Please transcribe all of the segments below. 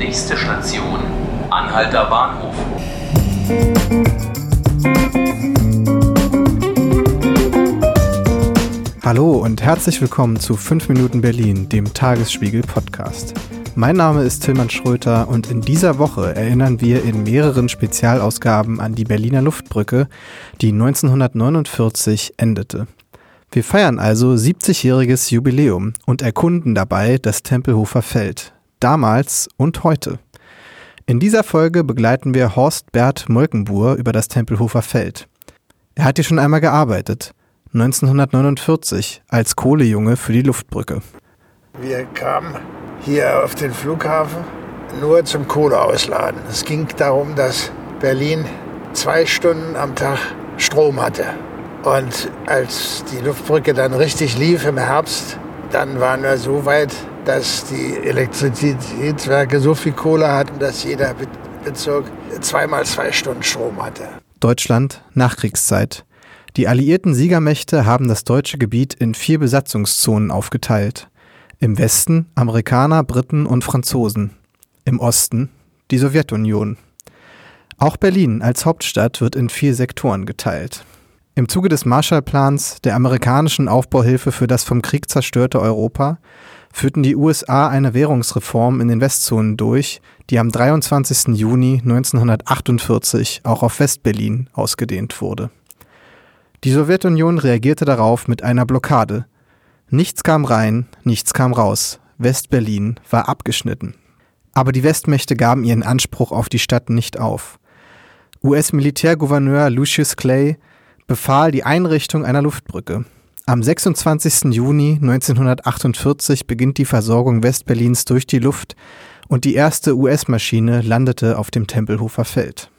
Nächste Station, Anhalter Bahnhof. Hallo und herzlich willkommen zu 5 Minuten Berlin, dem Tagesspiegel Podcast. Mein Name ist Tilman Schröter und in dieser Woche erinnern wir in mehreren Spezialausgaben an die Berliner Luftbrücke, die 1949 endete. Wir feiern also 70-jähriges Jubiläum und erkunden dabei das Tempelhofer Feld, damals und heute. In dieser Folge begleiten wir Horst Bert Molkenbuhr über das Tempelhofer Feld. Er hat hier schon einmal gearbeitet, 1949 als Kohlejunge für die Luftbrücke. Wir kamen hier auf den Flughafen nur zum Kohleausladen. Es ging darum, dass Berlin zwei Stunden am Tag Strom hatte. Und als die Luftbrücke dann richtig lief im Herbst, dann waren wir so weit, dass die Elektrizitätswerke so viel Kohle hatten, dass jeder Bezirk zweimal zwei Stunden Strom hatte. Deutschland Nachkriegszeit. Die alliierten Siegermächte haben das deutsche Gebiet in vier Besatzungszonen aufgeteilt. Im Westen Amerikaner, Briten und Franzosen. Im Osten die Sowjetunion. Auch Berlin als Hauptstadt wird in vier Sektoren geteilt. Im Zuge des Marshallplans, der amerikanischen Aufbauhilfe für das vom Krieg zerstörte Europa, führten die USA eine Währungsreform in den Westzonen durch, die am 23. Juni 1948 auch auf Westberlin ausgedehnt wurde. Die Sowjetunion reagierte darauf mit einer Blockade. Nichts kam rein, nichts kam raus. Westberlin war abgeschnitten. Aber die Westmächte gaben ihren Anspruch auf die Stadt nicht auf. US-Militärgouverneur Lucius Clay befahl die Einrichtung einer Luftbrücke. Am 26. Juni 1948 beginnt die Versorgung Westberlins durch die Luft und die erste US-Maschine landete auf dem Tempelhofer Feld.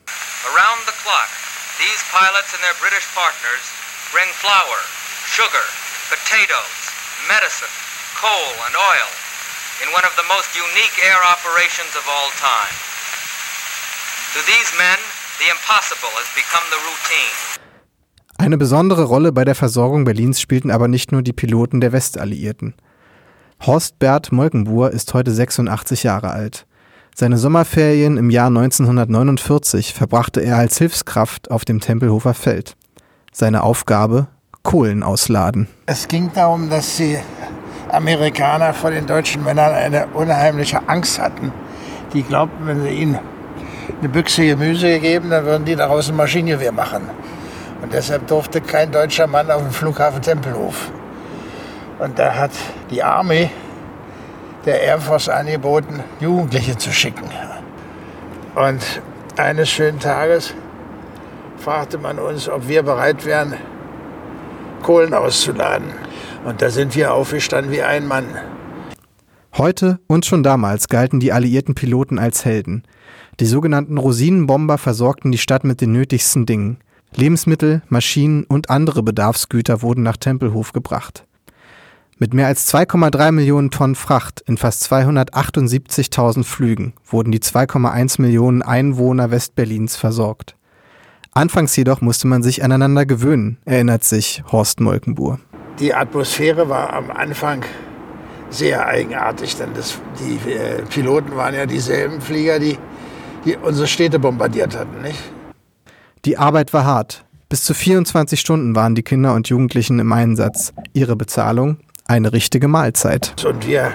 Around the clock, these pilots and their British partners bring flour, sugar, potatoes, medicine, coal and oil in one of the most unique air operations of all time. To these men, the impossible has become the routine. Eine besondere Rolle bei der Versorgung Berlins spielten aber nicht nur die Piloten der Westalliierten. Horst Bert Molkenbuhr ist heute 86 Jahre alt. Seine Sommerferien im Jahr 1949 verbrachte er als Hilfskraft auf dem Tempelhofer Feld. Seine Aufgabe Kohlen ausladen. Es ging darum, dass die Amerikaner vor den deutschen Männern eine unheimliche Angst hatten. Die glaubten, wenn sie ihnen eine Büchse Gemüse geben, dann würden die daraus ein Maschinengewehr machen. Und deshalb durfte kein deutscher Mann auf den Flughafen Tempelhof. Und da hat die Armee der Air Force angeboten, Jugendliche zu schicken. Und eines schönen Tages fragte man uns, ob wir bereit wären, Kohlen auszuladen. Und da sind wir aufgestanden wie ein Mann. Heute und schon damals galten die alliierten Piloten als Helden. Die sogenannten Rosinenbomber versorgten die Stadt mit den nötigsten Dingen. Lebensmittel, Maschinen und andere Bedarfsgüter wurden nach Tempelhof gebracht. Mit mehr als 2,3 Millionen Tonnen Fracht in fast 278.000 Flügen wurden die 2,1 Millionen Einwohner Westberlins versorgt. Anfangs jedoch musste man sich aneinander gewöhnen, erinnert sich Horst Molkenbuhr. Die Atmosphäre war am Anfang sehr eigenartig, denn das, die äh, Piloten waren ja dieselben Flieger, die, die unsere Städte bombardiert hatten. Nicht? Die Arbeit war hart. Bis zu 24 Stunden waren die Kinder und Jugendlichen im Einsatz. Ihre Bezahlung? Eine richtige Mahlzeit. Und wir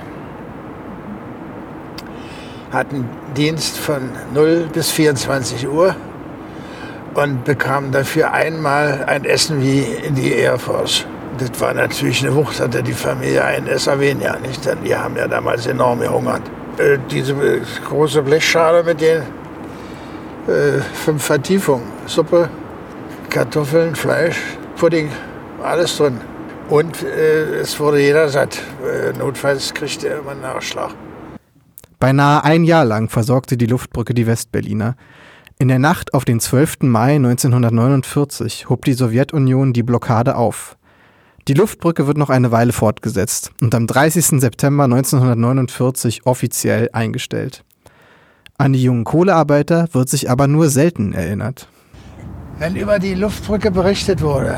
hatten Dienst von 0 bis 24 Uhr und bekamen dafür einmal ein Essen wie in die Air Force. Das war natürlich eine Wucht, hatte die Familie ein Esser weniger, nicht? Denn wir haben ja damals enorm gehungert. Äh, diese große Blechschale mit den äh, fünf Vertiefungen. Suppe, Kartoffeln, Fleisch, Pudding, alles drin. Und äh, es wurde jeder satt. Äh, notfalls kriegte er immer einen Nachschlag. Beinahe ein Jahr lang versorgte die Luftbrücke die Westberliner. In der Nacht auf den 12. Mai 1949 hob die Sowjetunion die Blockade auf. Die Luftbrücke wird noch eine Weile fortgesetzt und am 30. September 1949 offiziell eingestellt. An die jungen Kohlearbeiter wird sich aber nur selten erinnert. Wenn über die Luftbrücke berichtet wurde,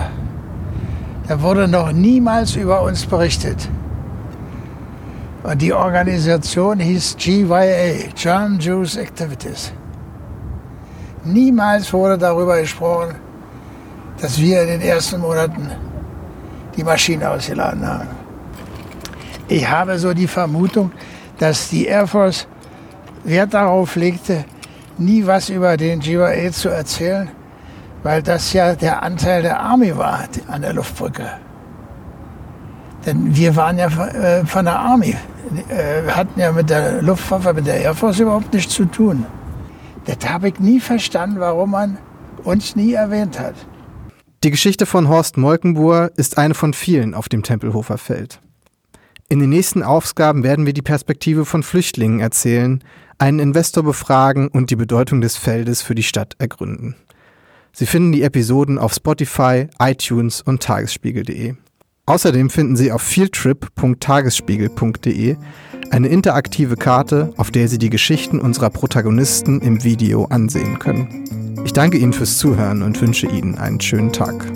dann wurde noch niemals über uns berichtet. Und die Organisation hieß GYA, German Jews Activities. Niemals wurde darüber gesprochen, dass wir in den ersten Monaten die Maschine ausgeladen haben. Ich habe so die Vermutung, dass die Air Force Wert darauf legte, nie was über den GYA zu erzählen, weil das ja der Anteil der Army war an der Luftbrücke. Denn wir waren ja äh, von der Army, äh, wir hatten ja mit der Luftwaffe, mit der Air Force überhaupt nichts zu tun. Das habe ich nie verstanden, warum man uns nie erwähnt hat. Die Geschichte von Horst Molkenbuhr ist eine von vielen auf dem Tempelhofer Feld. In den nächsten Ausgaben werden wir die Perspektive von Flüchtlingen erzählen, einen Investor befragen und die Bedeutung des Feldes für die Stadt ergründen. Sie finden die Episoden auf Spotify, iTunes und tagesspiegel.de. Außerdem finden Sie auf fieldtrip.tagesspiegel.de eine interaktive Karte, auf der Sie die Geschichten unserer Protagonisten im Video ansehen können. Ich danke Ihnen fürs Zuhören und wünsche Ihnen einen schönen Tag.